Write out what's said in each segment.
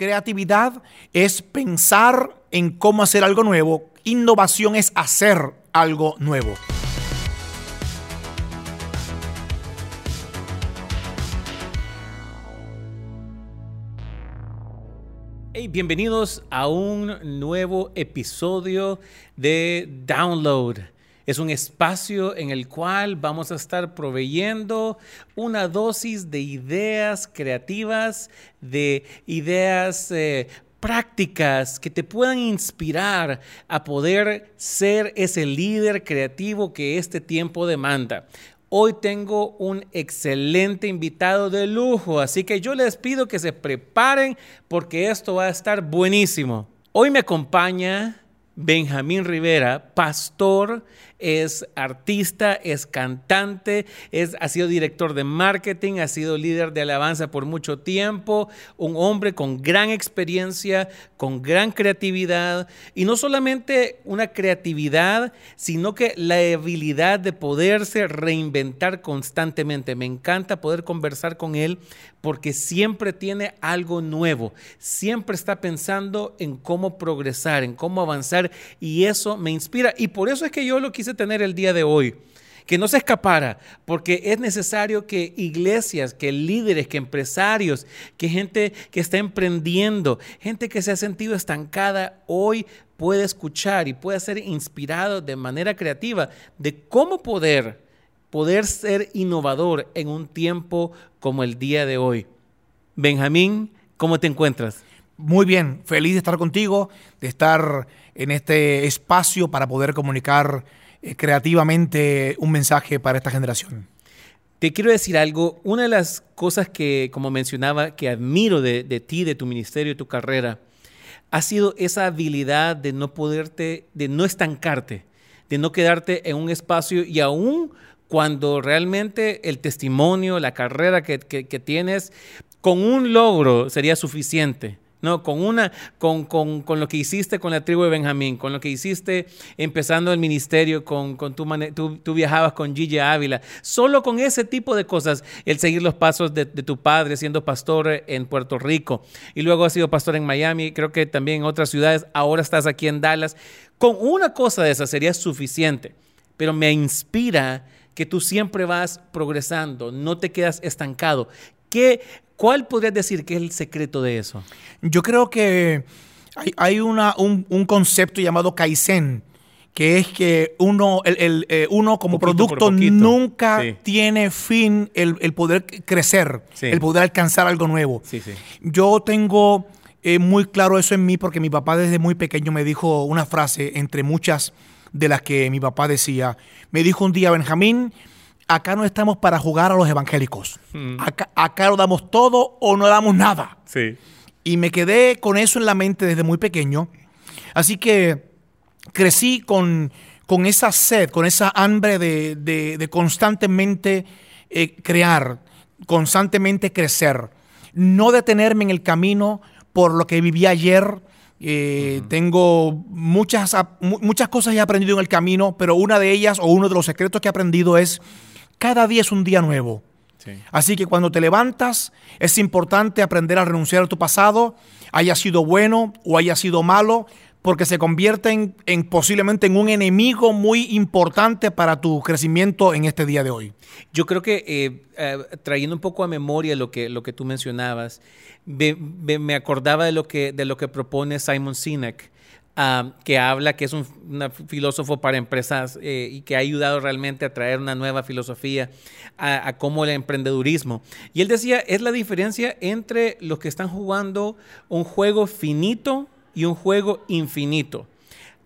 Creatividad es pensar en cómo hacer algo nuevo. Innovación es hacer algo nuevo. Hey, bienvenidos a un nuevo episodio de Download. Es un espacio en el cual vamos a estar proveyendo una dosis de ideas creativas, de ideas eh, prácticas que te puedan inspirar a poder ser ese líder creativo que este tiempo demanda. Hoy tengo un excelente invitado de lujo, así que yo les pido que se preparen porque esto va a estar buenísimo. Hoy me acompaña Benjamín Rivera, pastor es artista, es cantante, es, ha sido director de marketing, ha sido líder de alabanza por mucho tiempo, un hombre con gran experiencia, con gran creatividad y no solamente una creatividad, sino que la habilidad de poderse reinventar constantemente. Me encanta poder conversar con él porque siempre tiene algo nuevo, siempre está pensando en cómo progresar, en cómo avanzar y eso me inspira y por eso es que yo lo quise tener el día de hoy. Que no se escapara, porque es necesario que iglesias, que líderes, que empresarios, que gente que está emprendiendo, gente que se ha sentido estancada, hoy puede escuchar y puede ser inspirado de manera creativa de cómo poder, poder ser innovador en un tiempo como el día de hoy. Benjamín, ¿cómo te encuentras? Muy bien, feliz de estar contigo, de estar en este espacio para poder comunicar eh, creativamente un mensaje para esta generación. Te quiero decir algo, una de las cosas que, como mencionaba, que admiro de, ti, de tu ministerio, de tu carrera, ha sido esa habilidad de no poderte, de no estancarte, de no quedarte en un espacio y aún cuando realmente el testimonio, la carrera que tienes, con un logro sería suficiente no, con una, con, con, con, lo que hiciste con la tribu de Benjamín, con lo que hiciste empezando el ministerio, con, con tu, tú, viajabas con Gigi Ávila. Solo con ese tipo de cosas, el seguir los pasos de, de, tu padre siendo pastor en Puerto Rico y luego has sido pastor en Miami, creo que también en otras ciudades, ahora estás aquí en Dallas. Con una cosa de esa sería suficiente, pero me inspira que tú siempre vas progresando, no te quedas estancado. ¿Qué, ¿Cuál podrías decir que es el secreto de eso? Yo creo que hay, una, un, concepto llamado Kaizen, que es que uno, el, eh, uno como producto nunca tiene fin el, poder crecer, el poder alcanzar algo nuevo. Yo tengo eh, muy claro eso en mí porque mi papá desde muy pequeño me dijo una frase entre muchas de las que mi papá decía. Me dijo un día, Benjamín, acá no estamos para jugar a los evangélicos. Mm. Acá, lo damos todo o no damos nada. Sí. Y me quedé con eso en la mente desde muy pequeño. Así que crecí con, con esa sed, con esa hambre de, constantemente eh, crear, constantemente crecer. No detenerme en el camino por lo que viví ayer. Eh, tengo muchas, muchas cosas he aprendido en el camino, pero una de ellas o uno de los secretos que he aprendido es cada día es un día nuevo. Así que cuando te levantas, es importante aprender a renunciar a tu pasado, haya sido bueno o haya sido malo, porque se convierte en, posiblemente en un enemigo muy importante para tu crecimiento en este día de hoy. Yo creo que eh, eh, trayendo un poco a memoria lo que, lo que tú mencionabas, me, acordaba de lo, que, de lo que propone Simon Sinek que habla, que es un filósofo para empresas eh, y que ha ayudado realmente a traer una nueva filosofía a, a cómo el emprendedurismo. Y él decía, es la diferencia entre los que están jugando un juego finito y un juego infinito.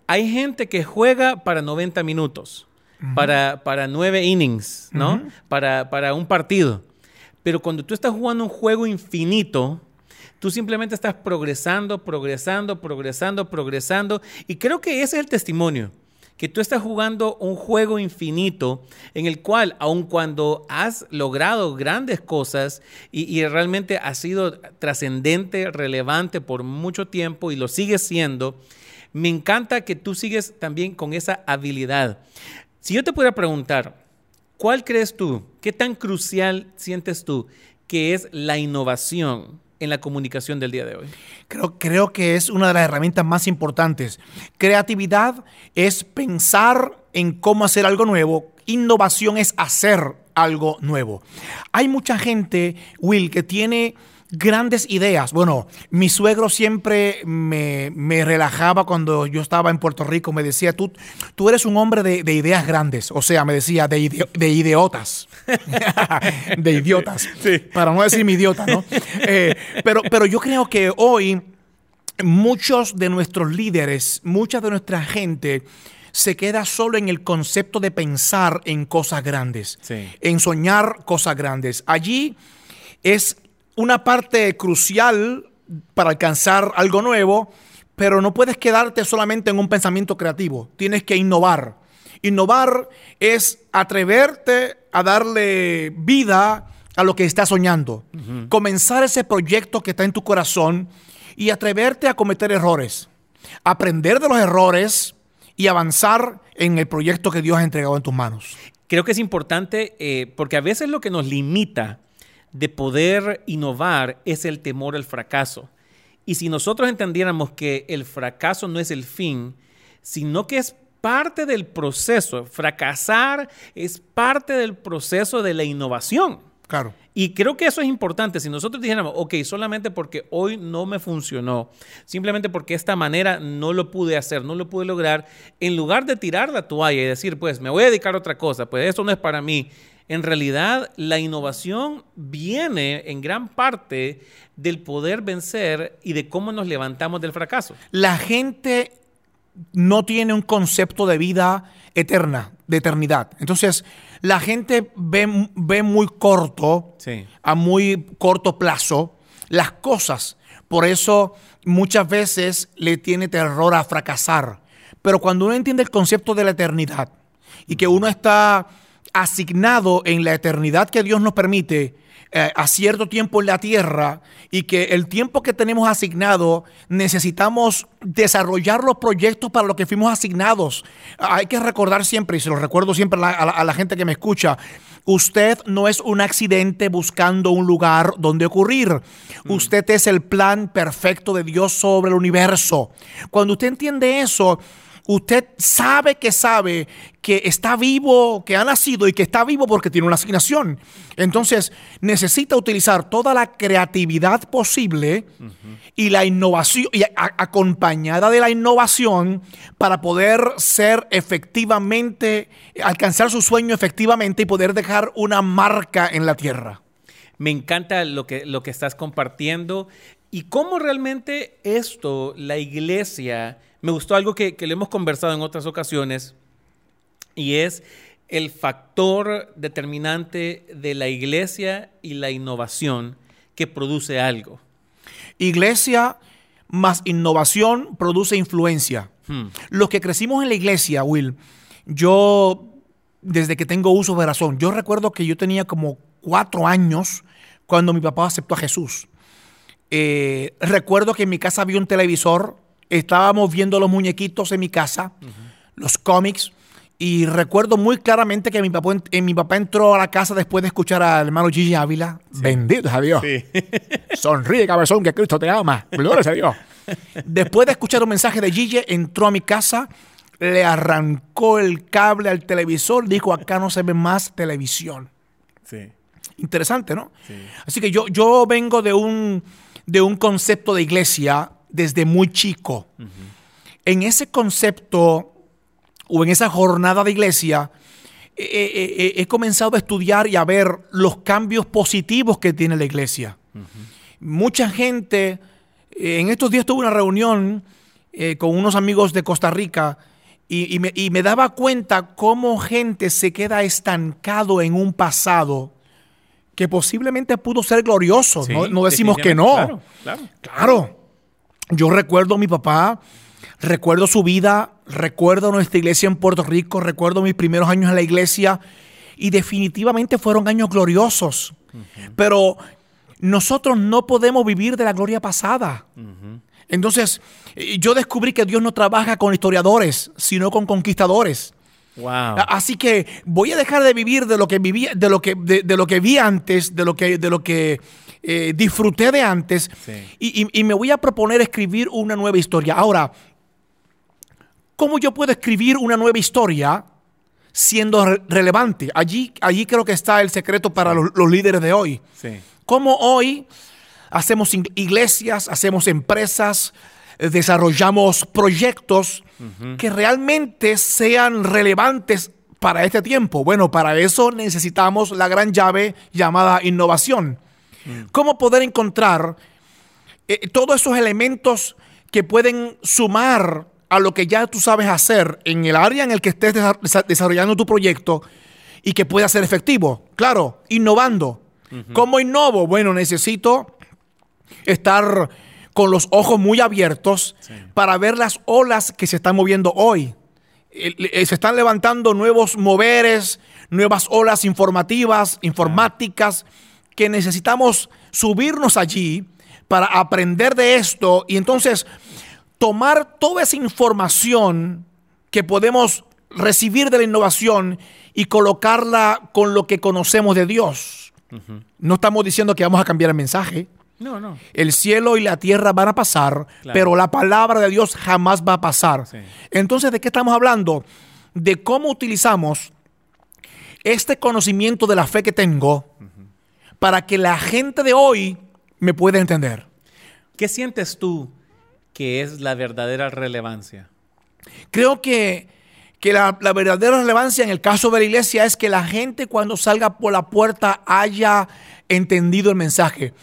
Hay gente que juega para 90 minutos, para, para 9 innings, ¿no? para, para un partido. Pero cuando tú estás jugando un juego infinito, Tú simplemente estás progresando, progresando, progresando, progresando. Y creo que ese es el testimonio que tú estás jugando un juego infinito en el cual, aun cuando has logrado grandes cosas y, realmente has sido trascendente, relevante por mucho tiempo y lo sigues siendo, me encanta que tú sigues también con esa habilidad. Si yo te pudiera preguntar, ¿cuál crees tú, qué tan crucial sientes tú que es la innovación en la comunicación del día de hoy? Creo, creo que es una de las herramientas más importantes. Creatividad es pensar en cómo hacer algo nuevo. Innovación es hacer algo nuevo. Hay mucha gente, Will, que tiene grandes ideas. Bueno, mi suegro siempre me, relajaba cuando yo estaba en Puerto Rico. Me decía, tú, tú eres un hombre de, ideas grandes. O sea, me decía, de, de idiotas. de idiotas. Para no decir mi idiota, ¿no? Eh, pero, pero yo creo que hoy muchos de nuestros líderes, mucha de nuestra gente se queda solo en el concepto de pensar en cosas grandes, en soñar cosas grandes. Allí es una parte crucial para alcanzar algo nuevo, pero no puedes quedarte solamente en un pensamiento creativo, tienes que innovar. Innovar es atreverte a darle vida a lo que estás soñando, comenzar ese proyecto que está en tu corazón y atreverte a cometer errores, aprender de los errores y avanzar en el proyecto que Dios ha entregado en tus manos. Creo que es importante eh, porque a veces lo que nos limita de poder innovar es el temor al fracaso. Y si nosotros entendiéramos que el fracaso no es el fin, sino que es parte del proceso, fracasar es parte del proceso de la innovación. Claro. Y creo que eso es importante. Si nosotros dijéramos, ok, solamente porque hoy no me funcionó, simplemente porque esta manera no lo pude hacer, no lo pude lograr, en lugar de tirar la toalla y decir, pues me voy a dedicar a otra cosa, pues esto no es para mí, en realidad la innovación viene en gran parte del poder vencer y de cómo nos levantamos del fracaso. La gente no tiene un concepto de vida eterna, de eternidad. Entonces, la gente ve, ve muy corto, a muy corto plazo, las cosas. Por eso muchas veces le tiene terror a fracasar. Pero cuando uno entiende el concepto de la eternidad y que uno está asignado en la eternidad que Dios nos permite eh, a cierto tiempo en la tierra y que el tiempo que tenemos asignado necesitamos desarrollar los proyectos para los que fuimos asignados. Hay que recordar siempre, y se lo recuerdo siempre a la, gente que me escucha, usted no es un accidente buscando un lugar donde ocurrir. Mm. Usted es el plan perfecto de Dios sobre el universo. Cuando usted entiende eso, usted sabe que sabe que está vivo, que ha nacido y que está vivo porque tiene una asignación. Entonces necesita utilizar toda la creatividad posible y la innovación, y acompañada de la innovación para poder ser efectivamente, alcanzar su sueño efectivamente y poder dejar una marca en la tierra. Me encanta lo que, lo que estás compartiendo y cómo realmente esto, la iglesia, me gustó algo que, que le hemos conversado en otras ocasiones y es el factor determinante de la iglesia y la innovación que produce algo. Iglesia más innovación produce influencia. Hmm. Los que crecimos en la iglesia, Will, yo desde que tengo uso de razón, yo recuerdo que yo tenía como cuatro años cuando mi papá aceptó a Jesús. Eh, recuerdo que en mi casa había un televisor estábamos viendo los muñequitos en mi casa, los cómics, y recuerdo muy claramente que mi papá, mi papá entró a la casa después de escuchar al hermano Gigi Ávila. Bendito a Dios. Sonríe, cabezón, que Cristo te ama. Gloria a Dios. Después de escuchar un mensaje de Gigi, entró a mi casa, le arrancó el cable al televisor, dijo, acá no se ve más televisión. Sí. Interesante, ¿no? Sí. Así que yo, yo vengo de un, de un concepto de iglesia desde muy chico. En ese concepto o en esa jornada de iglesia, he comenzado a estudiar y a ver los cambios positivos que tiene la iglesia. Mucha gente, eh, en estos días tuve una reunión eh, con unos amigos de Costa Rica y, me, daba cuenta cómo gente se queda estancado en un pasado que posiblemente pudo ser glorioso. no, decimos que no. Claro, claro. claro. Yo recuerdo a mi papá, recuerdo su vida, recuerdo nuestra iglesia en Puerto Rico, recuerdo mis primeros años en la iglesia y definitivamente fueron años gloriosos. Pero nosotros no podemos vivir de la gloria pasada. Entonces, yo descubrí que Dios no trabaja con historiadores, sino con conquistadores. Así que voy a dejar de vivir de lo que vivía, de lo que, de, lo que vi antes, de lo que, de lo que eh, disfruté de antes Sí. y, y- y me voy a proponer escribir una nueva historia. Ahora, ¿cómo yo puedo escribir una nueva historia siendo re- relevante? Allí, allí creo que está el secreto para los, los líderes de hoy. Sí. ¿Cómo hoy hacemos iglesias, hacemos empresas, eh, desarrollamos proyectos que realmente sean relevantes para este tiempo? Bueno, para eso necesitamos la gran llave llamada innovación. ¿Cómo poder encontrar eh, todos esos elementos que pueden sumar a lo que ya tú sabes hacer en el área en el que estés desa- desa- desarrollando tu proyecto y que pueda ser efectivo? Claro, innovando. ¿Cómo innovo? Bueno, necesito estar con los ojos muy abiertos para ver las olas que se están moviendo hoy. Eh, Se están levantando nuevos moveres, nuevas olas informativas, informáticas, que necesitamos subirnos allí para aprender de esto y entonces tomar toda esa información que podemos recibir de la innovación y colocarla con lo que conocemos de Dios. No estamos diciendo que vamos a cambiar el mensaje. No, no. El cielo y la tierra van a pasar, Claro. pero la palabra de Dios jamás va a pasar. Sí. Entonces, ¿de qué estamos hablando? De cómo utilizamos este conocimiento de la fe que tengo para que la gente de hoy me pueda entender. ¿Qué sientes tú que es la verdadera relevancia? Creo que, que la, la verdadera relevancia en el caso de la iglesia es que la gente cuando salga por la puerta haya entendido el mensaje,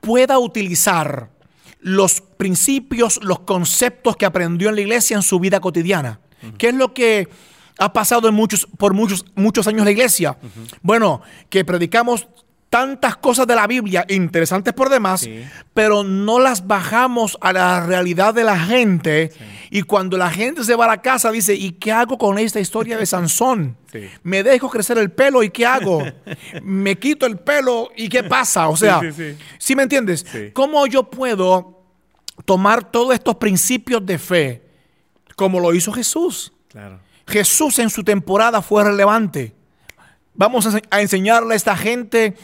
pueda utilizar los principios, los conceptos que aprendió en la iglesia en su vida cotidiana. ¿Qué es lo que ha pasado en muchos, por muchos, muchos años en la iglesia? Bueno, que predicamos tantas cosas de la Biblia interesantes por demás, Sí. pero no las bajamos a la realidad de la gente. Y cuando la gente se va a la casa, dice, ¿y qué hago con esta historia de Sansón? Sí. Me dejo crecer el pelo y ¿qué hago? me quito el pelo y ¿qué pasa? O sea, sí, sí. ¿sí me entiendes? ¿Cómo yo puedo tomar todos estos principios de fe como lo hizo Jesús? Claro. Jesús en su temporada fue relevante. Vamos a enseñarle a esta gente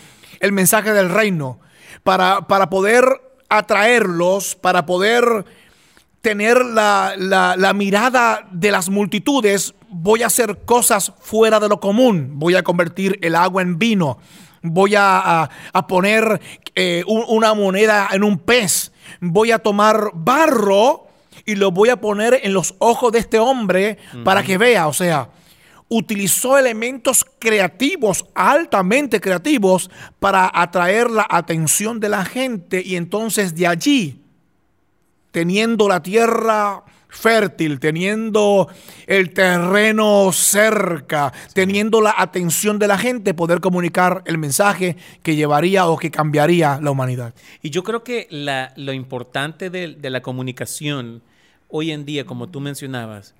el mensaje del reino para, para poder atraerlos, para poder tener la, la- la mirada de las multitudes. Voy a hacer cosas fuera de lo común. Voy a convertir el agua en vino. Voy a, a- a poner eh, un- una moneda en un pez. Voy a tomar barro y lo voy a poner en los ojos de este hombre para que vea. O sea, utilizó elementos creativos, altamente creativos, para atraer la atención de la gente y entonces de allí, teniendo la tierra fértil, teniendo el terreno cerca, teniendo la atención de la gente, poder comunicar el mensaje que llevaría o que cambiaría la humanidad. Y yo creo que la- lo importante de, de la comunicación hoy en día, como tú mencionabas,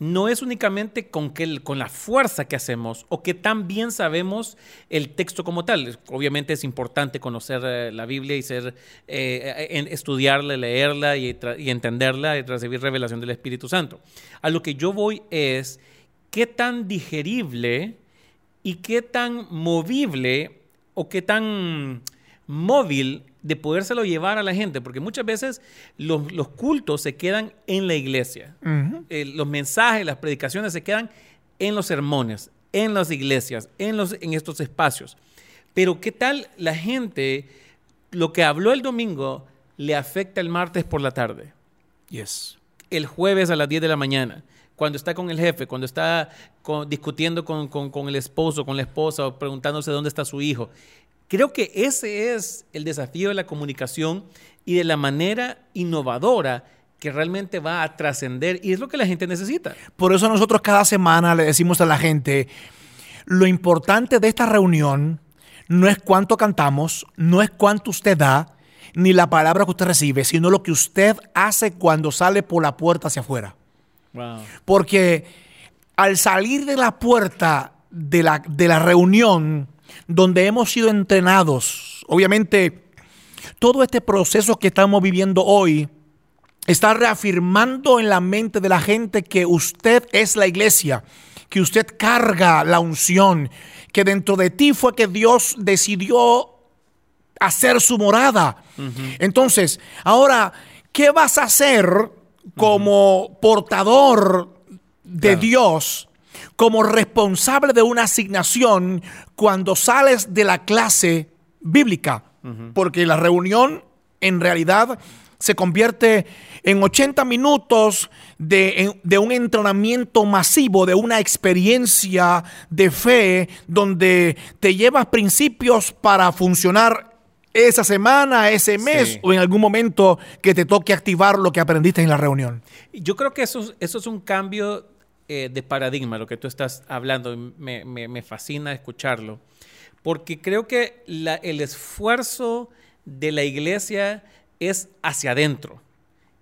no es únicamente con, que, con la fuerza que hacemos o que tan bien sabemos el texto como tal. Obviamente es importante conocer eh, la Biblia y ser, eh, en- estudiarla, leerla y, y entenderla y recibir revelación del Espíritu Santo. A lo que yo voy es qué tan digerible y qué tan movible o qué tan móvil de podérselo llevar a la gente, porque muchas veces los, los cultos se quedan en la iglesia. Eh, los mensajes, las predicaciones se quedan en los sermones, en las iglesias, en, los, en estos espacios. Pero ¿qué tal la gente, lo que habló el domingo, le afecta el martes por la tarde? Yes. el jueves a las 10 de la mañana, cuando está con el jefe, cuando está con- discutiendo con, con- con el esposo, con la esposa, o preguntándose dónde está su hijo. Creo que ese es el desafío de la comunicación y de la manera innovadora que realmente va a trascender y es lo que la gente necesita. Por eso nosotros cada semana le decimos a la gente, lo importante de esta reunión no es cuánto cantamos, no es cuánto usted da, ni la palabra que usted recibe, sino lo que usted hace cuando sale por la puerta hacia afuera. Wow. Porque al salir de la puerta de la, de la reunión donde hemos sido entrenados, obviamente todo este proceso que estamos viviendo hoy está reafirmando en la mente de la gente que usted es la iglesia, que usted carga la unción, que dentro de ti fue que Dios decidió hacer su morada. Entonces, ahora, ¿qué vas a hacer como portador de Claro. Dios, como responsable de una asignación cuando sales de la clase bíblica? Porque la reunión en realidad se convierte en 80 minutos de, de un entrenamiento masivo, de una experiencia de fe, donde te llevas principios para funcionar esa semana, ese mes Sí. o en algún momento que te toque activar lo que aprendiste en la reunión. Yo creo que eso, es- eso es un cambio eh, de paradigma, lo que tú estás hablando. Me, me- me fascina escucharlo. Porque creo que la- el esfuerzo de la iglesia es hacia adentro.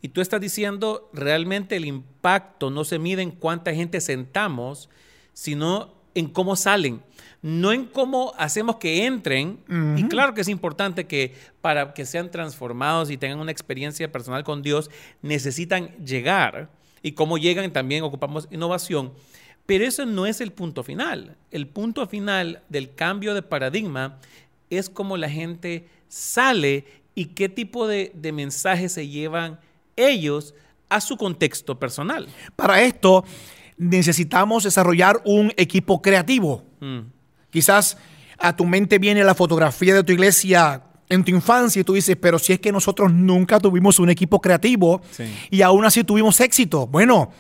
Y tú estás diciendo, realmente el impacto no se mide en cuánta gente sentamos, sino en cómo salen. No en cómo hacemos que entren. Y claro que es importante que para que sean transformados y tengan una experiencia personal con Dios, necesitan llegar. Y cómo llegan también ocupamos innovación. Pero eso no es el punto final. El punto final del cambio de paradigma es cómo la gente sale y qué tipo de, de mensajes se llevan ellos a su contexto personal. Para esto necesitamos desarrollar un equipo creativo. Mm. Quizás a tu mente viene la fotografía de tu iglesia en tu infancia y tú dices, pero si es que nosotros nunca tuvimos un equipo creativo Sí. y aún así tuvimos éxito. Bueno,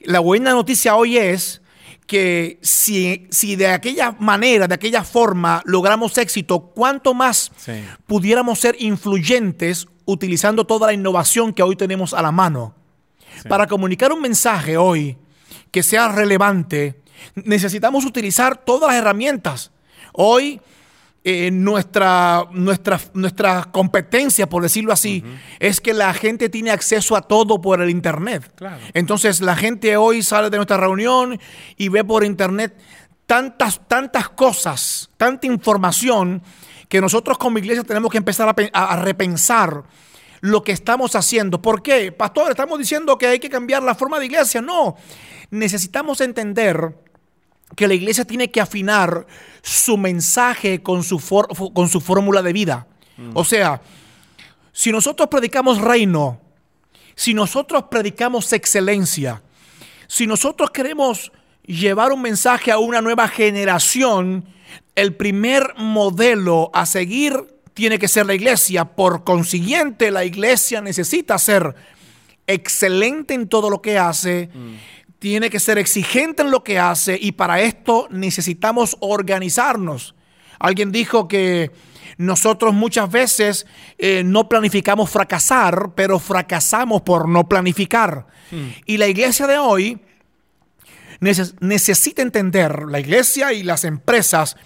la buena noticia hoy es que si, si de aquella manera, de aquella forma logramos éxito, ¿cuánto más Sí. pudiéramos ser influyentes utilizando toda la innovación que hoy tenemos a la mano? Sí. Para comunicar un mensaje hoy que sea relevante, necesitamos utilizar todas las herramientas. Hoy, eh, nuestra, nuestra, nuestra competencia, por decirlo así, es que la gente tiene acceso a todo por el Internet. Claro. Entonces, la gente hoy sale de nuestra reunión y ve por Internet tantas, tantas cosas, tanta información, que nosotros como iglesia tenemos que empezar a, pe- a- a repensar lo que estamos haciendo. ¿Por qué? Pastor, estamos diciendo que hay que cambiar la forma de iglesia. No, necesitamos entender que la iglesia tiene que afinar su mensaje con su, con su fórmula de vida. O sea, si nosotros predicamos reino, si nosotros predicamos excelencia, si nosotros queremos llevar un mensaje a una nueva generación, el primer modelo a seguir tiene que ser la iglesia. Por consiguiente, la iglesia necesita ser excelente en todo lo que hace, tiene que ser exigente en lo que hace y para esto necesitamos organizarnos. Alguien dijo que nosotros muchas veces eh, no planificamos fracasar, pero fracasamos por no planificar. Y la iglesia de hoy neces- necesita entender, la iglesia y las empresas,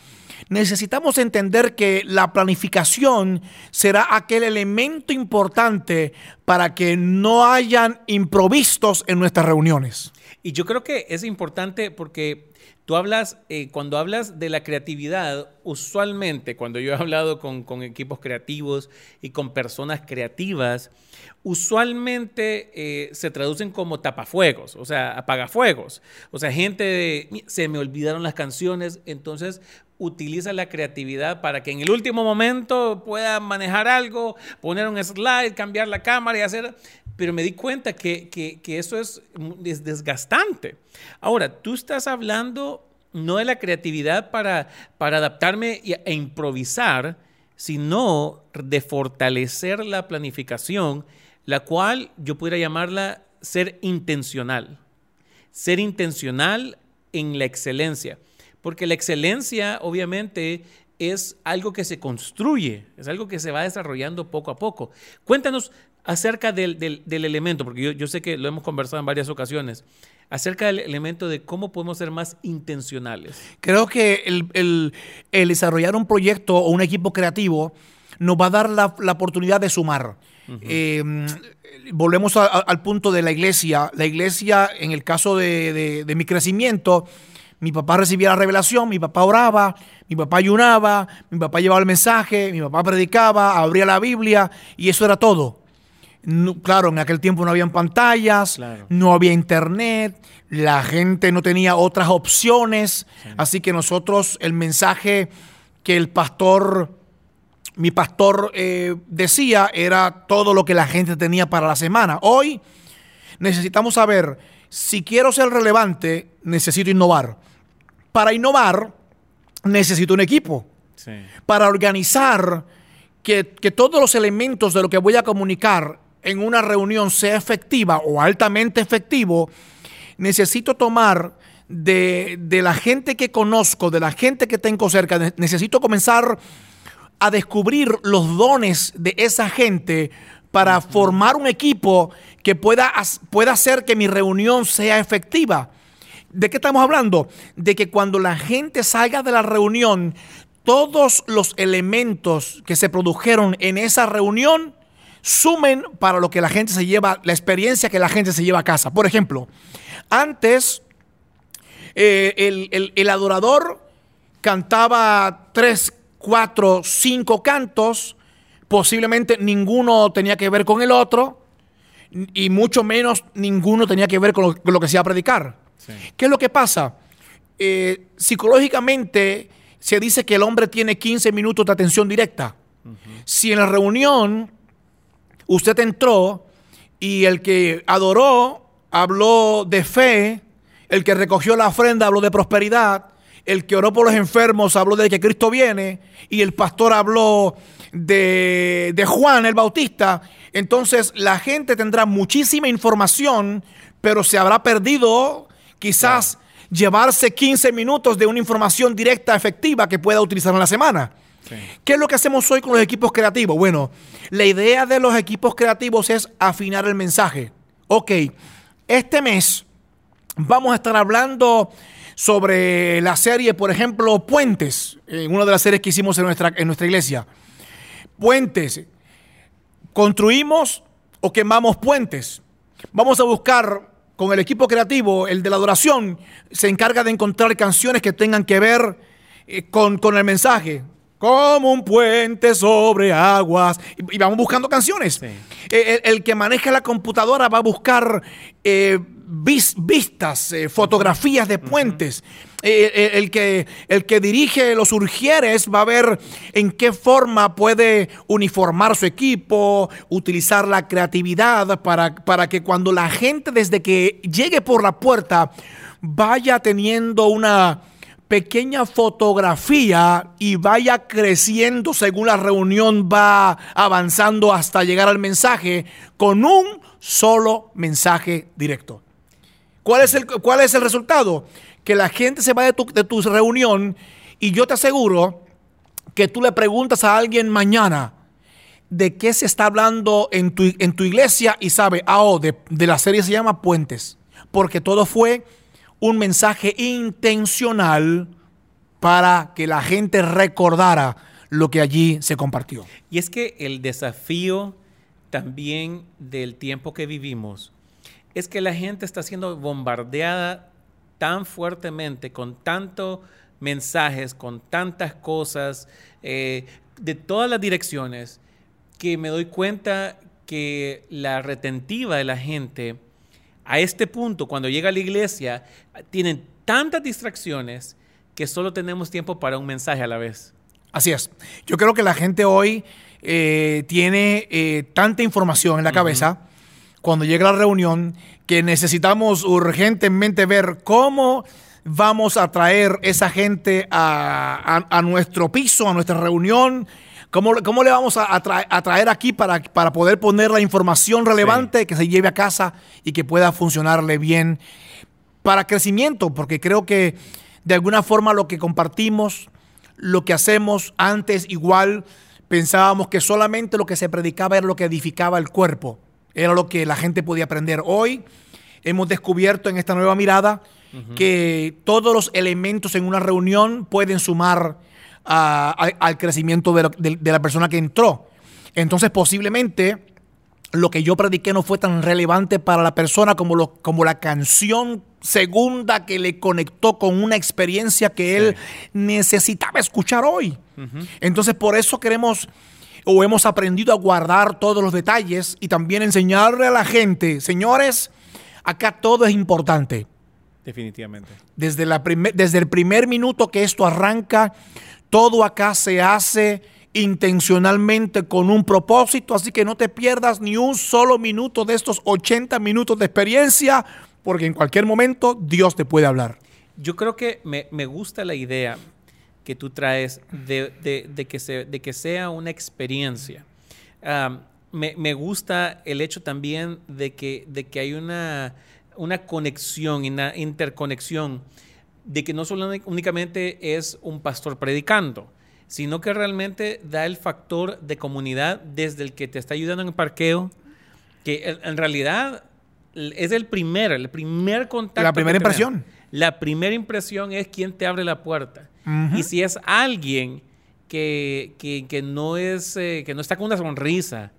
necesitamos entender que la planificación será aquel elemento importante para que no hayan improvistos en nuestras reuniones. Y yo creo que es importante porque tú hablas, eh, cuando hablas de la creatividad, usualmente cuando yo he hablado con, equipos creativos y con personas creativas, usualmente eh, se traducen como tapafuegos, o sea, apagafuegos. O sea, gente de, "Mi- se me olvidaron las canciones, entonces utiliza la creatividad para que en el último momento pueda manejar algo, poner un slide, cambiar la cámara y hacer... Pero me di cuenta que, que- eso es, es desgastante. Ahora, tú estás hablando no de la creatividad para, para adaptarme e improvisar, sino de fortalecer la planificación, la cual yo pudiera llamarla ser intencional. Ser intencional en la excelencia. Porque la excelencia, obviamente, es algo que se construye, es algo que se va desarrollando poco a poco. Cuéntanos acerca del, del- del elemento, porque yo, yo sé que lo hemos conversado en varias ocasiones, acerca del elemento de cómo podemos ser más intencionales. Creo que el, el- el desarrollar un proyecto o un equipo creativo nos va a dar la, la oportunidad de sumar. Eh, volvemos a- a- al punto de la iglesia. La iglesia, en el caso de, de- de mi crecimiento, mi papá recibía la revelación, mi papá oraba, mi papá ayunaba, mi papá llevaba el mensaje, mi papá predicaba, abría la Biblia y eso era todo. No- claro, en aquel tiempo no habían pantallas, Claro. no había internet, la gente no tenía otras opciones, así que nosotros el mensaje que el pastor mi pastor eh, decía era todo lo que la gente tenía para la semana. Hoy necesitamos saber, si quiero ser relevante, necesito innovar. Para innovar, necesito un equipo. Para organizar que, que todos los elementos de lo que voy a comunicar en una reunión sea efectiva o altamente efectivo, necesito tomar de, de, la gente que conozco, de la gente que tengo cerca, necesito comenzar a descubrir los dones de esa gente para formar un equipo que pueda, pueda hacer que mi reunión sea efectiva. ¿De qué estamos hablando? De que cuando la gente salga de la reunión, todos los elementos que se produjeron en esa reunión sumen para lo que la gente se lleva, la experiencia que la gente se lleva a casa. Por ejemplo, antes eh, el, el adorador cantaba tres, cuatro, cinco cantos, posiblemente ninguno tenía que ver con el otro y mucho menos ninguno tenía que ver con lo, que se iba a predicar. ¿Qué es lo que pasa? Eh, psicológicamente se dice que el hombre tiene 15 minutos de atención directa. Si en la reunión usted entró y el que adoró habló de fe, el que recogió la ofrenda habló de prosperidad, el que oró por los enfermos habló de que Cristo viene y el pastor habló de, de Juan el Bautista, entonces la gente tendrá muchísima información, pero se habrá perdido quizás llevarse 15 minutos de una información directa, efectiva que pueda utilizar en la semana. ¿Qué es lo que hacemos hoy con los equipos creativos? Bueno, la idea de los equipos creativos es afinar el mensaje. Ok, este mes vamos a estar hablando sobre la serie, por ejemplo, Puentes, en una de las series que hicimos en nuestra, en nuestra iglesia. Puentes. ¿Construimos o quemamos puentes? Vamos a buscar con el equipo creativo, el de la adoración, se encarga de encontrar canciones que tengan que ver eh, con, el mensaje. Como un puente sobre aguas. Y, vamos buscando canciones. El, que maneja la computadora va a buscar eh, vistas, eh, fotografías de puentes. Eh, eh, el, que, el que dirige los urgieres va a ver en qué forma puede uniformar su equipo, utilizar la creatividad para, para que cuando la gente desde que llegue por la puerta vaya teniendo una pequeña fotografía y vaya creciendo según la reunión va avanzando hasta llegar al mensaje con un solo mensaje directo. ¿Cuál es el, cuál es el resultado? Que la gente se va de tu, de tu reunión y yo te aseguro que tú le preguntas a alguien mañana de qué se está hablando en tu, en tu iglesia y sabe, ah, oh, de, de la serie se llama Puentes, porque todo fue un mensaje intencional para que la gente recordara lo que allí se compartió. Y es que el desafío también del tiempo que vivimos es que la gente está siendo bombardeada tan fuertemente con tantos mensajes, con tantas cosas, eh, de todas las direcciones, que me doy cuenta que la retentiva de la gente a este punto, cuando llega a la iglesia, tienen tantas distracciones que solo tenemos tiempo para un mensaje a la vez. Así es. Yo creo que la gente hoy eh, tiene eh, tanta información en la cabeza cuando llega la reunión que necesitamos urgentemente ver cómo vamos a traer esa gente a, nuestro piso, a nuestra reunión. ¿Cómo, cómo le vamos a, traer aquí para, para, poder poner la información relevante que se lleve a casa y que pueda funcionarle bien para crecimiento? Porque creo que de alguna forma lo que compartimos, lo que hacemos antes igual, pensábamos que solamente lo que se predicaba era lo que edificaba el cuerpo. Era lo que la gente podía aprender. Hoy hemos descubierto en esta nueva mirada que todos los elementos en una reunión pueden sumar al crecimiento de, la persona que entró. Entonces posiblemente lo que yo prediqué no fue tan relevante para la persona como, lo, como la canción segunda que le conectó con una experiencia que él necesitaba escuchar hoy. Entonces por eso queremos o hemos aprendido a guardar todos los detalles y también enseñarle a la gente, señores, acá todo es importante. Definitivamente. Desde, la desde el primer minuto que esto arranca, todo acá se hace intencionalmente con un propósito, así que no te pierdas ni un solo minuto de estos 80 minutos de experiencia, porque en cualquier momento Dios te puede hablar. Yo creo que me, gusta la idea que tú traes de, que, se, de que sea una experiencia. Me, gusta el hecho también de que, que hay una, una conexión, una interconexión, de que no solo únicamente es un pastor predicando, sino que realmente da el factor de comunidad desde el que te está ayudando en el parqueo, que en realidad es el primer, el primer contacto. La primera impresión. La primera impresión es quien te abre la puerta. Uh -huh. Y si es alguien que, que, que no es, eh, que no está con una sonrisa,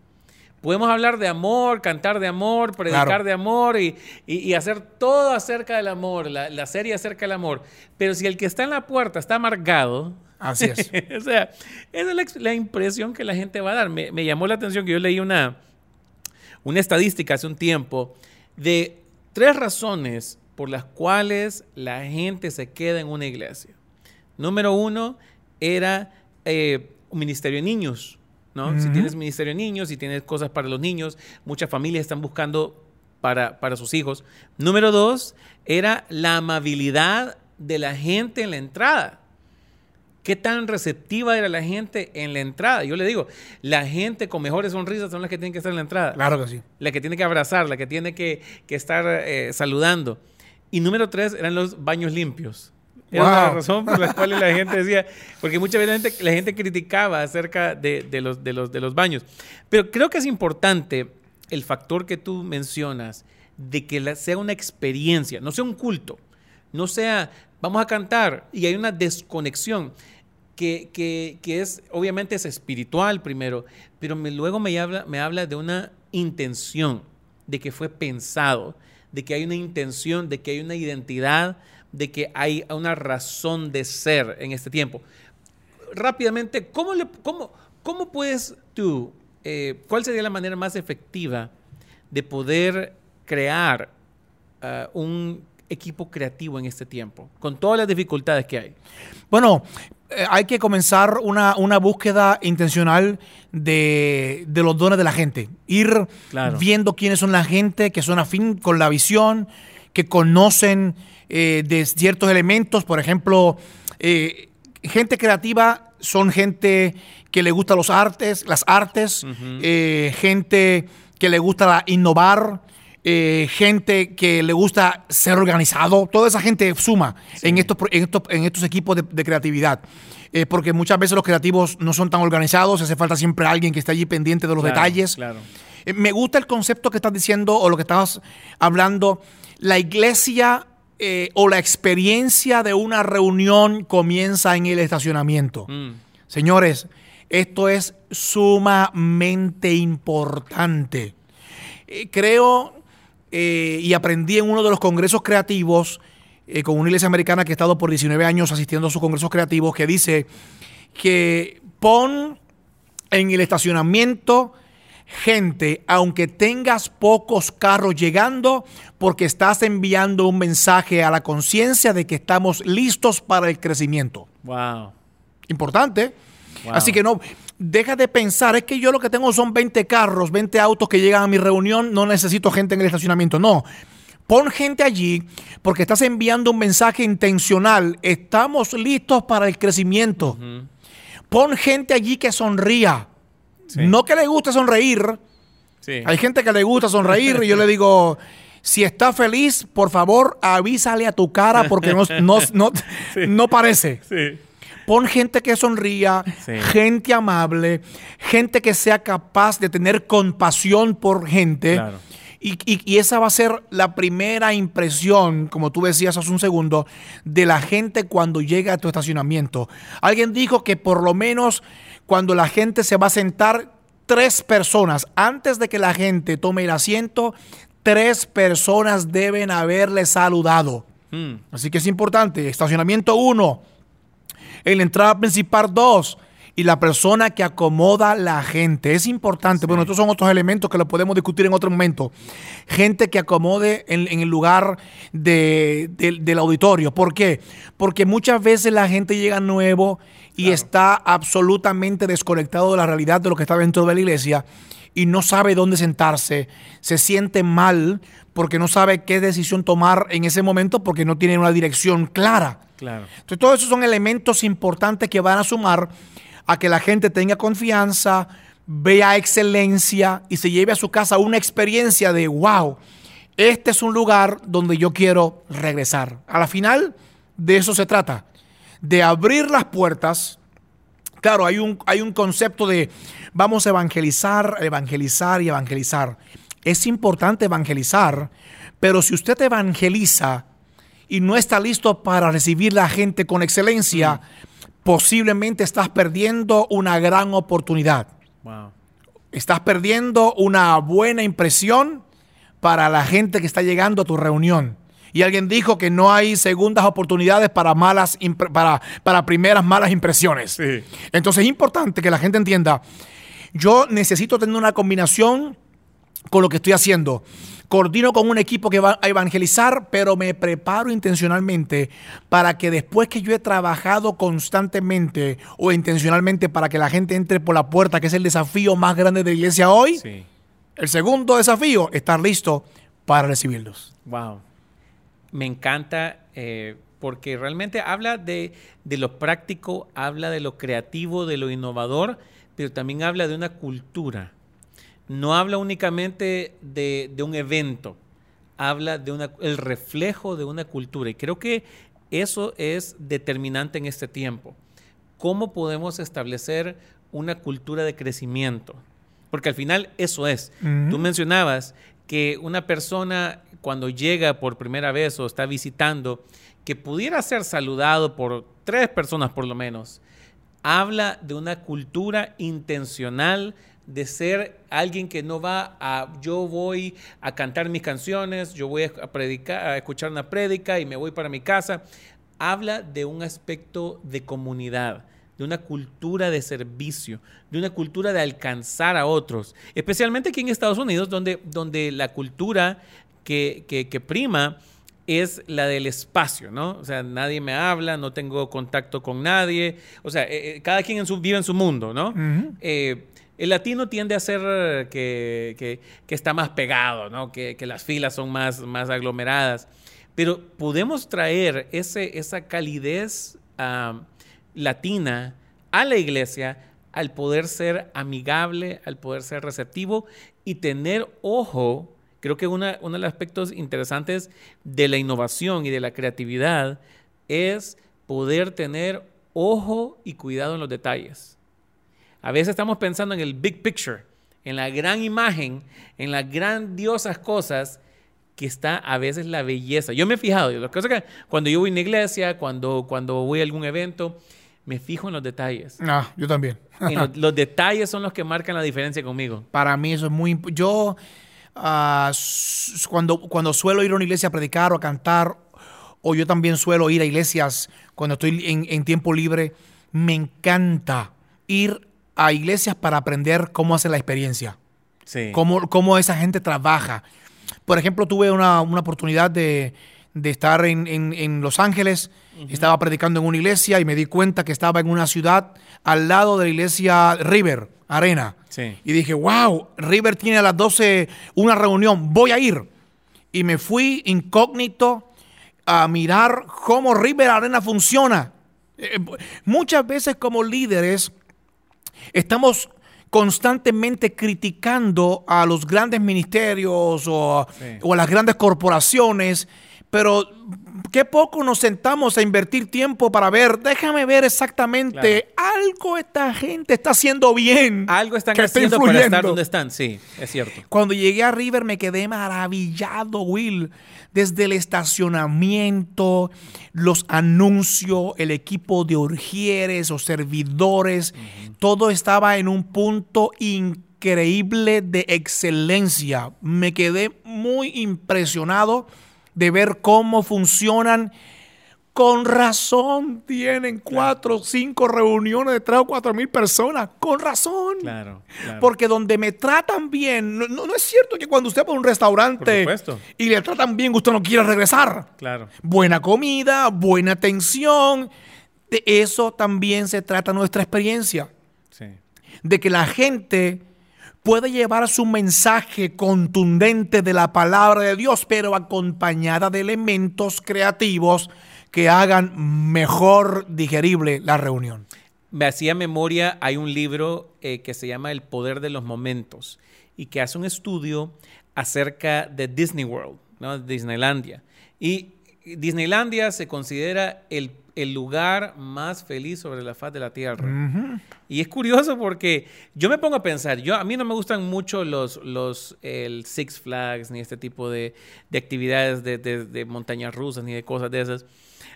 podemos hablar de amor, cantar de amor, predicar claro. de amor y, y, y, hacer todo acerca del amor, la, la, serie acerca del amor. Pero si el que está en la puerta está amargado, Así es. o sea, esa es la, la, impresión que la gente va a dar. Me, me llamó la atención que yo leí una, una estadística hace un tiempo de tres razones por las cuales la gente se queda en una iglesia. Número uno era eh, un ministerio de niños. ¿No? Uh -huh. Si tienes ministerio de niños, si tienes cosas para los niños, muchas familias están buscando para, para sus hijos. Número dos era la amabilidad de la gente en la entrada. ¿Qué tan receptiva era la gente en la entrada? Yo le digo, la gente con mejores sonrisas son las que tienen que estar en la entrada. Claro que sí. La que tiene que abrazar, la que tiene que, que estar eh, saludando. Y número tres eran los baños limpios. Era wow. la razón por la cual la gente decía, porque muchas veces la gente, la gente criticaba acerca de, de, los, de, los, de los baños. Pero creo que es importante el factor que tú mencionas de que la, sea una experiencia, no sea un culto, no sea, vamos a cantar y hay una desconexión. Que, que, que es, obviamente es espiritual primero, pero me, luego me habla, me habla de una intención, de que fue pensado, de que hay una intención, de que hay una identidad, de que hay una razón de ser en este tiempo. Rápidamente, ¿cómo, le, cómo, cómo puedes tú, eh, cuál sería la manera más efectiva de poder crear uh, un equipo creativo en este tiempo, con todas las dificultades que hay? Bueno, eh, hay que comenzar una, una búsqueda intencional de, de, los dones de la gente. Ir claro. viendo quiénes son la gente que son afín con la visión, que conocen eh, de ciertos elementos. Por ejemplo, eh, gente creativa son gente que le gusta los artes, las artes, uh -huh. eh, gente que le gusta innovar, eh, gente que le gusta ser organizado, toda esa gente suma sí. en, estos, en, estos, en, estos, equipos de, de creatividad. Eh, porque muchas veces los creativos no son tan organizados, hace falta siempre alguien que esté allí pendiente de los claro, detalles. Claro. Eh, me gusta el concepto que estás diciendo o lo que estabas hablando. La iglesia eh, o la experiencia de una reunión comienza en el estacionamiento. Mm. Señores, esto es sumamente importante. Eh, creo eh, y aprendí en uno de los congresos creativos eh, con una iglesia americana que he estado por 19 años asistiendo a sus congresos creativos que dice que pon en el estacionamiento gente, aunque tengas pocos carros llegando, porque estás enviando un mensaje a la conciencia de que estamos listos para el crecimiento. Wow. Importante. Wow. Así que no, deja de pensar, es que yo lo que tengo son 20 carros, 20 autos que llegan a mi reunión, no necesito gente en el estacionamiento. No. Pon gente allí porque estás enviando un mensaje intencional. Estamos listos para el crecimiento. Uh -huh. Pon gente allí que sonría. Sí. No que le guste sonreír. Sí. Hay gente que le gusta sonreír y yo le digo, si está feliz, por favor, avísale a tu cara porque no, no, no, sí. no parece. Pon gente que sonría, gente amable, gente que sea capaz de tener compasión por gente. Claro. Y, y, y, esa va a ser la primera impresión, como tú decías hace un segundo, de la gente cuando llega a tu estacionamiento. Alguien dijo que por lo menos cuando la gente se va a sentar, tres personas, antes de que la gente tome el asiento, tres personas deben haberle saludado. Hmm. Así que es importante. Estacionamiento 1, en la entrada principal 2, y la persona que acomoda la gente. Es importante. Bueno, estos son otros elementos que lo podemos discutir en otro momento. Gente que acomode en, el lugar del auditorio. ¿Por qué? Porque muchas veces la gente llega nuevo y está absolutamente desconectado de la realidad de lo que está dentro de la iglesia y no sabe dónde sentarse, se siente mal porque no sabe qué decisión tomar en ese momento porque no tiene una dirección clara. Claro. Entonces, todos esos son elementos importantes que van a sumar a que la gente tenga confianza, vea excelencia y se lleve a su casa una experiencia de wow, este es un lugar donde yo quiero regresar. A la final, de eso se trata, de abrir las puertas. Claro, hay un, hay un concepto de vamos a evangelizar, evangelizar y evangelizar. Es importante evangelizar, pero si usted evangeliza y no está listo para recibir la gente con excelencia, mm. Posiblemente estás perdiendo una gran oportunidad. Estás perdiendo una buena impresión para la gente que está llegando a tu reunión. Y alguien dijo que no hay segundas oportunidades para malas para, para primeras malas impresiones. Entonces es importante que la gente entienda, yo necesito tener una combinación con lo que estoy haciendo. Coordino con un equipo que va a evangelizar, pero me preparo intencionalmente para que después que yo he trabajado constantemente o intencionalmente para que la gente entre por la puerta, que es el desafío más grande de la iglesia hoy, el segundo desafío, estar listo para recibirlos. Wow. Me encanta eh, porque realmente habla de, de lo práctico, habla de lo creativo, de lo innovador, pero también habla de una cultura no habla únicamente de, un evento, habla de una, el reflejo de una cultura. Y creo que eso es determinante en este tiempo. ¿Cómo podemos establecer una cultura de crecimiento? Porque al final eso es. Tú mencionabas que una persona cuando llega por primera vez o está visitando, que pudiera ser saludado por tres personas por lo menos, habla de una cultura intencional de ser alguien que no va a, yo voy a cantar mis canciones, yo voy a predicar, a escuchar una prédica y me voy para mi casa. Habla de un aspecto de comunidad, de una cultura de servicio, de una cultura de alcanzar a otros, especialmente aquí en Estados Unidos, donde, donde la cultura que, que, prima es la del espacio, ¿no? O sea, nadie me habla, no tengo contacto con nadie, o sea, eh, eh, cada quien en su, vive en su mundo, ¿no? El latino tiende a ser que, está más pegado, ¿no? que, las filas son más, más aglomeradas. Pero podemos traer ese, esa calidez latina a la iglesia al poder ser amigable, al poder ser receptivo y tener ojo. Creo que uno de los aspectos interesantes de la innovación y de la creatividad es poder tener ojo y cuidado en los detalles. A veces estamos pensando en el big picture, en la gran imagen, en las grandiosas cosas que está a veces la belleza. Yo me he fijado, las cosas que cuando yo voy a una iglesia, cuando, cuando voy a algún evento, me fijo en los detalles. Ah, yo también. los, detalles son los que marcan la diferencia conmigo. Para mí eso es muy... Yo ah, cuando, cuando suelo ir a una iglesia a predicar o a cantar, o yo también suelo ir a iglesias cuando estoy en, en tiempo libre, me encanta ir a iglesias para aprender cómo hace la experiencia. Sí. Cómo, cómo esa gente trabaja. Por ejemplo, tuve una, oportunidad de, estar en, Los Ángeles. Estaba predicando en una iglesia y me di cuenta que estaba en una ciudad al lado de la iglesia River, Arena. Sí. Y dije, wow, River tiene a las 12 una reunión, voy a ir. Y me fui incógnito a mirar cómo River Arena funciona. Eh, muchas veces como líderes Estamos constantemente criticando a los grandes ministerios o, a las grandes corporaciones, pero qué poco nos sentamos a invertir tiempo para ver, déjame ver exactamente, algo esta gente está haciendo bien. Algo están haciendo para estar donde están, sí, es cierto. Cuando llegué a River me quedé maravillado, Will desde el estacionamiento, los anuncios, el equipo de urgieres o servidores, todo estaba en un punto increíble de excelencia. Me quedé muy impresionado de ver cómo funcionan Con razón tienen cuatro o cinco reuniones de tres o cuatro mil personas. Con razón. Claro, claro. Porque donde me tratan bien, no, no- no es cierto que cuando usted va a un restaurante y le tratan bien, usted no quiere regresar. Claro. Buena comida, buena atención. De eso también se trata nuestra experiencia. Sí. De que la gente puede llevar su mensaje contundente de la palabra de Dios, pero acompañada de elementos creativos que hagan mejor digerible la reunión. Me hacía memoria, hay un libro eh, que se llama El Poder de los Momentos y que hace un estudio acerca de Disney World, ¿no? Disneylandia. Y Disneylandia se considera el, el lugar más feliz sobre la faz de la Tierra. Y es curioso porque yo me pongo a pensar, yo, a mí no me gustan mucho los, los el Six Flags ni este tipo de, de actividades de, de- de montañas rusas ni de cosas de esas.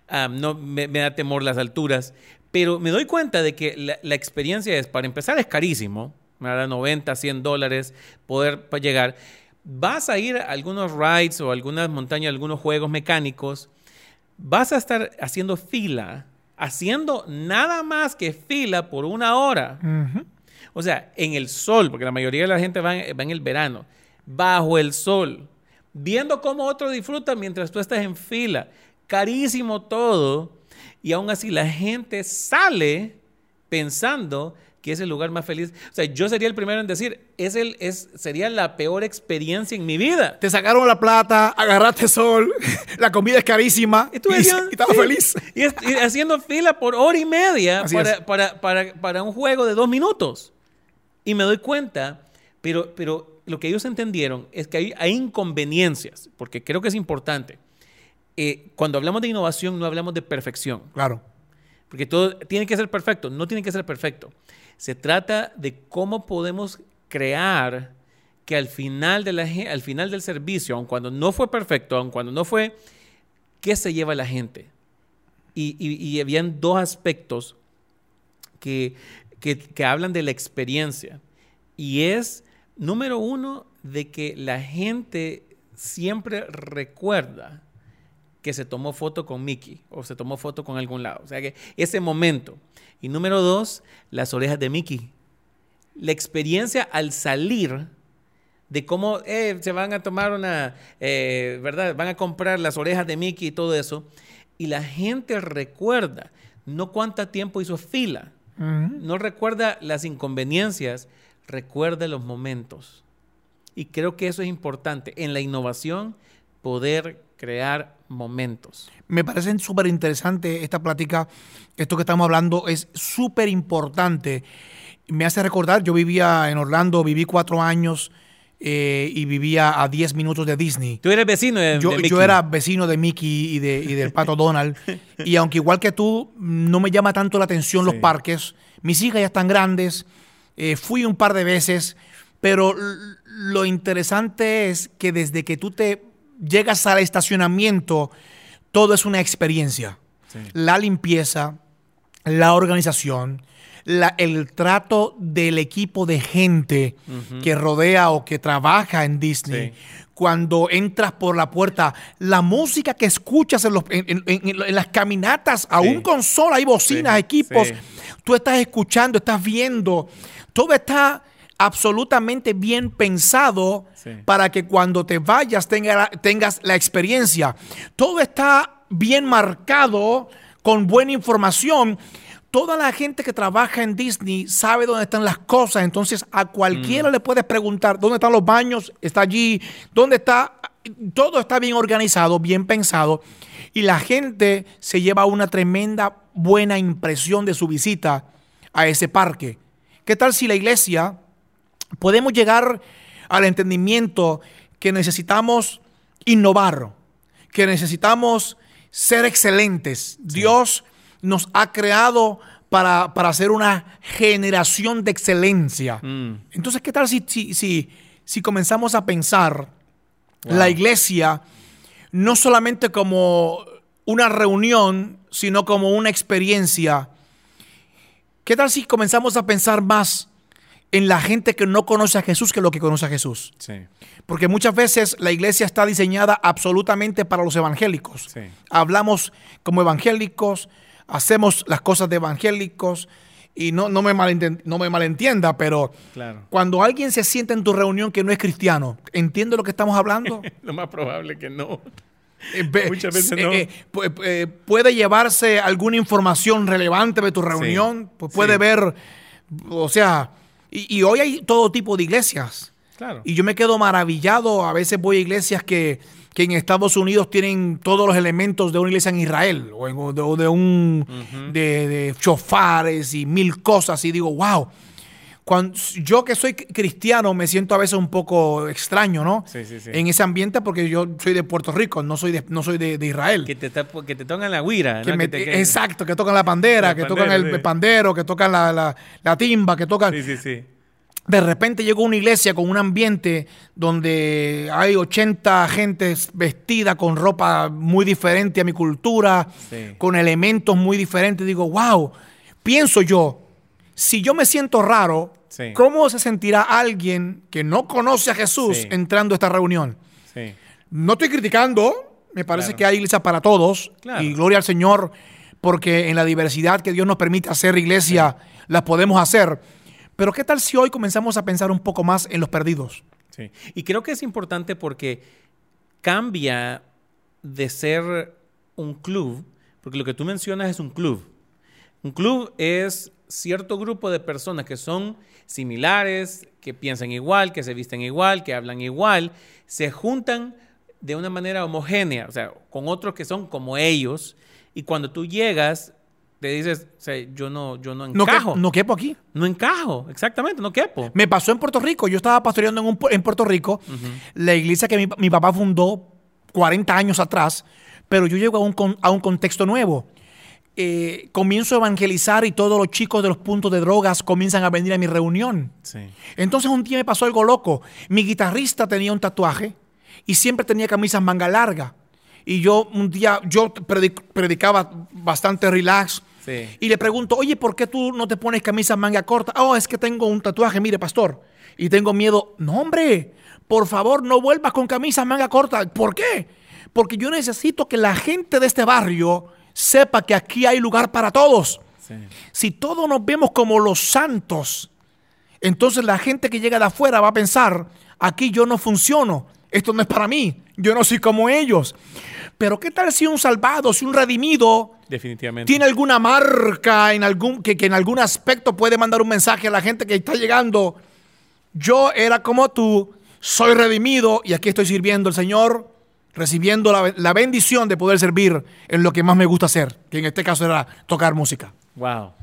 Ah, no, me, me da temor las alturas. Pero me doy cuenta de que la, la experiencia es, para empezar, es carísimo. ¿verdad? 90, 100 dólares poder llegar. Vas a ir a algunos rides o algunas montañas, algunos juegos mecánicos vas a estar haciendo fila, haciendo nada más que fila por una hora. O sea, en el sol, porque la mayoría de la gente va en, va en el verano, bajo el sol, viendo cómo otro disfruta mientras tú estás en fila. Carísimo todo. Y aún así la gente sale pensando que es el lugar más feliz. O sea, yo sería el primero en decir, es el, es, sería la peor experiencia en mi vida. Te sacaron la plata, agarraste sol, la comida es carísima y, tú y decías, estaba sí. feliz. Y, y haciendo fila por hora y media para, para, para, para un juego de dos minutos. Y me doy cuenta, pero, pero lo que ellos entendieron es que hay, hay inconveniencias, porque creo que es importante. Eh, cuando hablamos de innovación no hablamos de perfección, Claro. Porque todo tiene que ser perfecto, no tiene que ser perfecto. Se trata de cómo podemos crear que al final, de la, al final del servicio, aun cuando no fue perfecto, aun cuando no fue, ¿qué se lleva la gente? Y, y- y habían dos aspectos que, que- que hablan de la experiencia. Y es, número uno, de que la gente siempre recuerda que se tomó foto con Mickey o se tomó foto con algún lado. O sea que ese momento. Y número dos, las orejas de Mickey. La experiencia al salir de cómo eh, se van a tomar una, eh, ¿verdad? Van a comprar las orejas de Mickey y todo eso. Y la gente recuerda, no cuánto tiempo hizo fila, no recuerda las inconveniencias, recuerda los momentos. Y creo que eso es importante en la innovación, poder crear momentos. Me parece súper interesante esta plática. Esto que estamos hablando es súper importante. Me hace recordar, yo vivía en Orlando, viví cuatro años eh, y vivía a 10 minutos de Disney. Tú eres vecino de, Yo, de Mickey. yo era vecino de Mickey y, de, y del Pato Donald. y aunque igual que tú, no me llama tanto la atención los parques. Mis hijas ya están grandes. eh, fui un par de veces. Pero lo interesante es que desde que tú te llegas al estacionamiento, todo es una experiencia. Sí. La limpieza, la organización, la- el trato del equipo de gente que rodea o que trabaja en Disney. Sí. Cuando entras por la puerta, la música que escuchas en, los- en- en- en- en las caminatas, aún con sol, hay bocinas, Sí, equipos, sí. tú estás escuchando, estás viendo, todo está absolutamente bien pensado Sí. para que cuando te vayas tenga la- tengas la experiencia. Todo está bien marcado, con buena información. Toda la gente que trabaja en Disney sabe dónde están las cosas, entonces a cualquiera le puedes preguntar dónde están los baños, está allí, dónde está, todo está bien organizado, bien pensado y la gente se lleva una tremenda buena impresión de su visita a ese parque. ¿Qué tal si la iglesia podemos llegar al entendimiento que necesitamos innovar, que necesitamos ser excelentes. Dios nos ha creado para, para ser una generación de excelencia. Mm. Entonces, ¿qué tal si, si, si, si comenzamos a pensar la iglesia no solamente como una reunión, sino como una experiencia? ¿Qué tal si comenzamos a pensar más en la gente que no conoce a Jesús que lo que conoce a Jesús. Sí. Porque muchas veces la iglesia está diseñada absolutamente para los evangélicos. Sí. Hablamos como evangélicos, hacemos las cosas de evangélicos y no, no, me, no me malentienda, pero Claro. cuando alguien se sienta en tu reunión que no es cristiano, ¿entiende lo que estamos hablando? Lo más probable que no. Eh, Muchas veces eh, no. eh, pu- eh, puede llevarse alguna información relevante de tu reunión, puede Sí. ver, o sea, y, y hoy hay todo tipo de iglesias. Claro. Y yo me quedo maravillado, a veces voy a iglesias que, que en Estados Unidos tienen todos los elementos de una iglesia en Israel, o, en- o de, o de un, de, de chofares y mil cosas, y digo, wow. Cuando, yo que soy cristiano me siento a veces un poco extraño, ¿no? Sí, sí, sí. En ese ambiente porque yo soy de Puerto Rico, no soy de, no soy de, de Israel. Que te, que te tocan la guira. Que ¿no? me- Que te- exacto, que tocan la pandera, La que pandera, tocan el pandero, que tocan la, la- la timba, que tocan... Sí, sí, sí. De repente llego a una iglesia con un ambiente donde hay 80 gentes vestida con ropa muy diferente a mi cultura, Sí. con elementos muy diferentes. Digo, wow, pienso yo, si yo me siento raro, Sí. ¿cómo se sentirá alguien que no conoce a Jesús Sí. entrando a esta reunión? Sí. No estoy criticando, me parece Claro. que hay iglesia para todos Claro. y gloria al Señor porque en la diversidad que Dios nos permite hacer iglesia, las podemos hacer. Pero ¿qué tal si hoy comenzamos a pensar un poco más en los perdidos? Sí. Y creo que es importante porque cambia de ser un club, porque lo que tú mencionas es un club. Un club es cierto grupo de personas que son similares, que piensan igual, que se visten igual, que hablan igual, se juntan de una manera homogénea, o sea, con otros que son como ellos, y cuando tú llegas, te dices, o sea, yo no, yo no No, que- encajo. no quepo aquí. No encajo, exactamente, no quepo. Me pasó en Puerto Rico. Yo estaba pastoreando en, un pu- en Puerto Rico, la iglesia que mi, mi papá fundó 40 años atrás, pero yo llego a un, con- a un contexto nuevo. Eh, comienzo a evangelizar y todos los chicos de los puntos de drogas comienzan a venir a mi reunión. Sí. Entonces un día me pasó algo loco. Mi guitarrista tenía un tatuaje y siempre tenía camisas manga larga. Y yo un día, yo predic- predicaba bastante relax. Sí. Y le pregunto, oye, ¿por qué tú no te pones camisas manga corta? Oh, es que tengo un tatuaje, mire, pastor. Y tengo miedo. No, hombre, por favor, no vuelvas con camisas manga corta. ¿Por qué? Porque yo necesito que la gente de este barrio sepa que aquí hay lugar para todos. Sí. Si todos nos vemos como los santos, entonces la gente que llega de afuera va a pensar, aquí yo no funciono, esto no es para mí, yo no soy como ellos. Pero ¿qué tal si un salvado, si un redimido Definitivamente. tiene alguna marca en algún, que, que en algún aspecto puede mandar un mensaje a la gente que está llegando? Yo era como tú, soy redimido y aquí estoy sirviendo al Señor, recibiendo la, la bendición de poder servir en lo que más me gusta hacer, que en este caso era tocar música. Wow,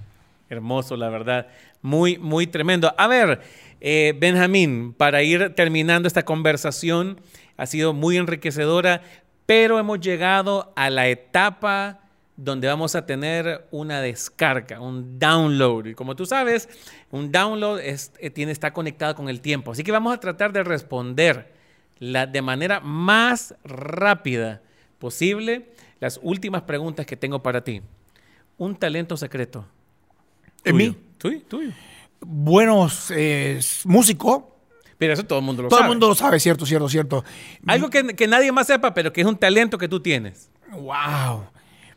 hermoso, la verdad. Muy, muy tremendo. A ver, eh, Benjamín, para ir terminando esta conversación, ha sido muy enriquecedora, pero hemos llegado a la etapa donde vamos a tener una descarga, un download. Y como tú sabes, un download es- eh, tiene, está conectado con el tiempo. Así que vamos a tratar de responder la, de manera más rápida posible las últimas preguntas que tengo para ti. Un talento secreto. ¿En mí? Tuyo, tuyo. buenos eh, músicos. Pero eso todo el mundo lo Todo sabe. el mundo lo sabe, cierto, cierto, cierto. Algo que, que nadie más sepa, pero que es un talento que tú tienes. Wow.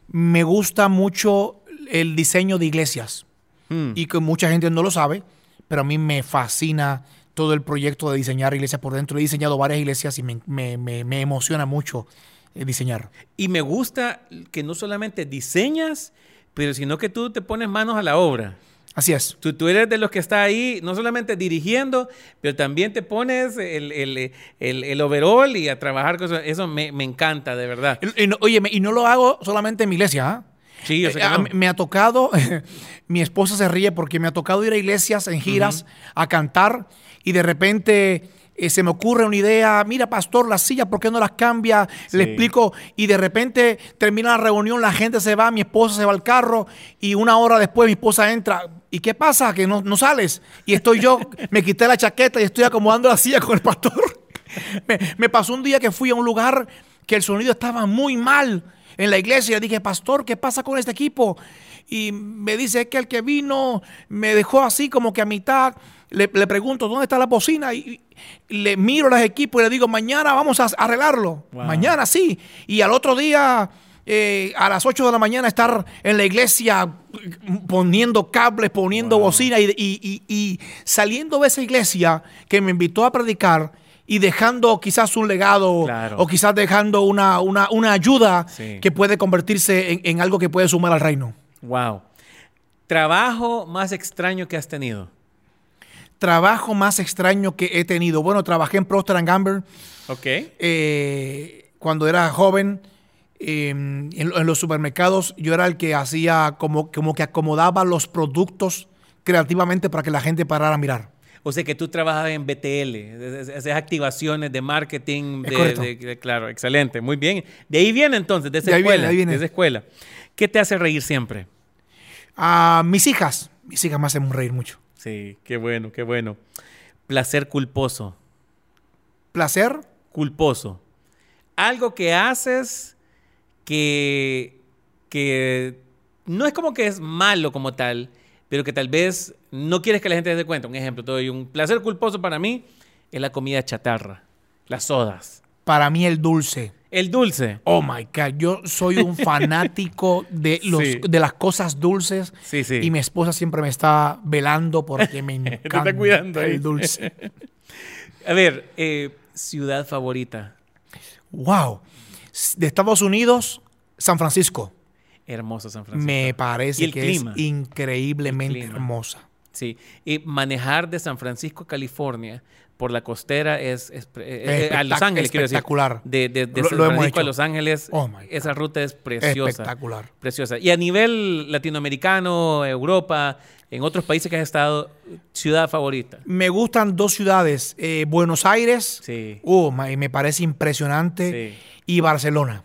Me gusta mucho el diseño de iglesias. Mm. Y que mucha gente no lo sabe, pero a mí me fascina todo el proyecto de diseñar iglesias por dentro. He diseñado varias iglesias y me, me- me- me emociona mucho eh, diseñar. Y me gusta que no solamente diseñas, pero sino que tú te pones manos a la obra. Así es. Tú, tú eres de los que está ahí, no solamente dirigiendo, pero también te pones el, el, el, el overall y a trabajar con eso. Eso me, me encanta, de verdad. Y- no- oye, y no lo hago solamente en mi iglesia. ¿ah? Sí, yo sé Eh, que no. me- Me ha tocado, mi esposa se ríe porque me ha tocado ir a iglesias en giras a cantar y de repente eh, se me ocurre una idea, mira pastor, las sillas, ¿por qué no las cambia? Le explico y de repente termina la reunión, la gente se va, mi esposa se va al carro y una hora después mi esposa entra. ¿Y qué pasa? Que no, no sales. Y estoy yo, me quité la chaqueta y estoy acomodando la silla con el pastor. me, me pasó un día que fui a un lugar que el sonido estaba muy mal en la iglesia. Dije, pastor, ¿qué pasa con este equipo? Y me dice "Es que el que vino me dejó así como que a mitad. Le, le pregunto, ¿dónde está la bocina? Y, y le miro los equipos y le digo, mañana vamos a arreglarlo. Wow. Mañana sí. Y al otro día, eh, a las 8 de la mañana, estar en la iglesia poniendo cables, poniendo Wow. bocina y, y- y- y saliendo de esa iglesia que me invitó a predicar y dejando quizás un legado Claro. o quizás dejando una, una- una ayuda Sí. que puede convertirse en, en algo que puede sumar al reino. Wow. Trabajo más extraño que has tenido. Trabajo más extraño que he tenido. Bueno, trabajé en Procter Gamble Ok. eh, cuando era joven. eh, en, en los supermercados yo era el que hacía como, como que acomodaba los productos creativamente para que la gente parara a mirar. O sea que tú trabajas en BTL, es- es- haces activaciones de marketing. De, correcto. de- de- claro, excelente, muy bien. De ahí viene entonces, de esa De ahí viene, escuela. de ahí viene. de esa escuela. ¿Qué te hace reír siempre? A mis hijas, mis hijas me hacen reír mucho. Sí, qué bueno, qué bueno. Placer culposo. Placer, Culposo. Algo que haces que, que no es como que es malo como tal, pero que tal vez no quieres que la gente se dé cuenta. Un ejemplo, te doy un placer culposo para mí es la comida chatarra, las sodas, para mí el dulce. El dulce. Oh my God, yo soy un fanático de, los, Sí. de las cosas dulces. Sí, sí. Y mi esposa siempre me está velando porque me Te encanta está cuidando ahí. el dulce. A ver, eh, ciudad favorita. Wow. De Estados Unidos, San Francisco. Hermoso San Francisco. Me ¿Y parece que clima? es increíblemente hermosa. Sí, y manejar de San Francisco, California, por la costera es, es pre- eh, eh, a Los Ángeles, quiero decir. espectacular. De, de, de Lo- San lo hemos Francisco a. Los Ángeles, Oh, esa ruta es preciosa. Espectacular. Preciosa. Y a nivel latinoamericano, Europa, en otros países que has estado, ciudad favorita. Me gustan dos ciudades, eh, Buenos Aires, Sí. oh, my, me parece impresionante, Sí. y Barcelona,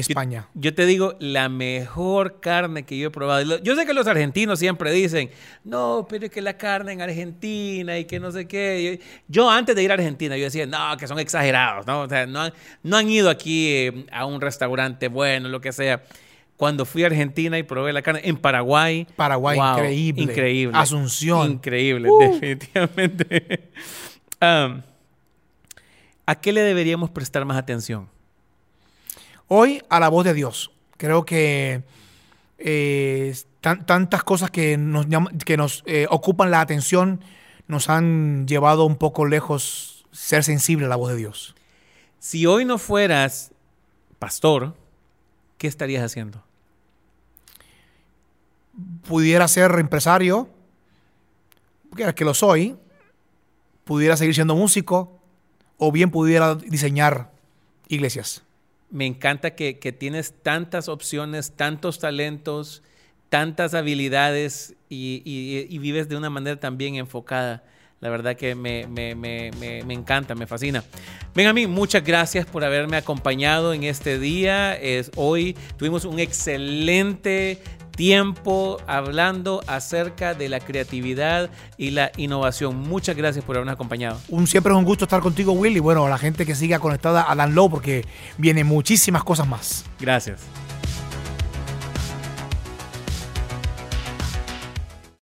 España. Yo te digo, la mejor carne que yo he probado. Yo sé que los argentinos siempre dicen, no, pero es que la carne en Argentina y que no sé qué. Yo, yo antes de ir a Argentina, yo decía, no, que son exagerados, ¿no? O sea, no han, no han ido aquí eh, a un restaurante bueno, lo que sea. Cuando fui a Argentina y probé la carne en Paraguay. Paraguay, wow, increíble. Increíble. Asunción. Increíble, Uh. definitivamente. Um, ¿A qué le deberíamos prestar más atención? Hoy a la voz de Dios. Creo que eh, tan- tantas cosas que nos, que nos eh, ocupan la atención nos han llevado un poco lejos ser sensible a la voz de Dios. Si hoy no fueras pastor, ¿qué estarías haciendo? Pudiera ser empresario, que lo soy, pudiera seguir siendo músico o bien pudiera diseñar iglesias. Me encanta que, que tienes tantas opciones, tantos talentos, tantas habilidades y, y- vives de una manera tan bien enfocada. La verdad que me, me- me- me- me encanta, me fascina. Ven a mí, muchas gracias por haberme acompañado en este día. Es, hoy tuvimos un excelente tiempo hablando acerca de la creatividad y la innovación. Muchas gracias por habernos acompañado. Un, siempre es un gusto estar contigo, Will, y bueno, a la gente que siga conectada a Dan Low porque vienen muchísimas cosas más. Gracias.